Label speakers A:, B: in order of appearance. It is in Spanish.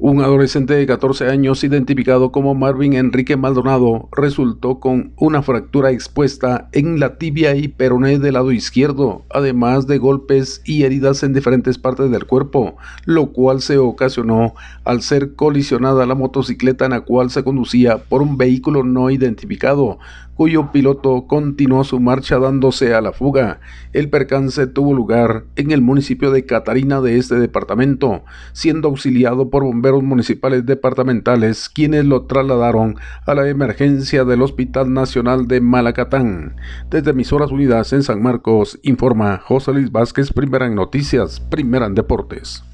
A: Un adolescente de 14 años identificado como Marvin Enrique Maldonado resultó con una fractura expuesta en la tibia y peroné del lado izquierdo, además de golpes y heridas en diferentes partes del cuerpo, lo cual se ocasionó al ser colisionada la motocicleta en la cual se conducía por un vehículo no identificado, cuyo piloto continuó su marcha dándose a la fuga. El percance tuvo lugar en el municipio de Catarina de este departamento, siendo auxiliado por bomberos municipales departamentales quienes lo trasladaron a la emergencia del Hospital Nacional de Malacatán. Desde Emisoras Unidas en San Marcos, informa José Luis Vázquez, primera en noticias, primera en deportes.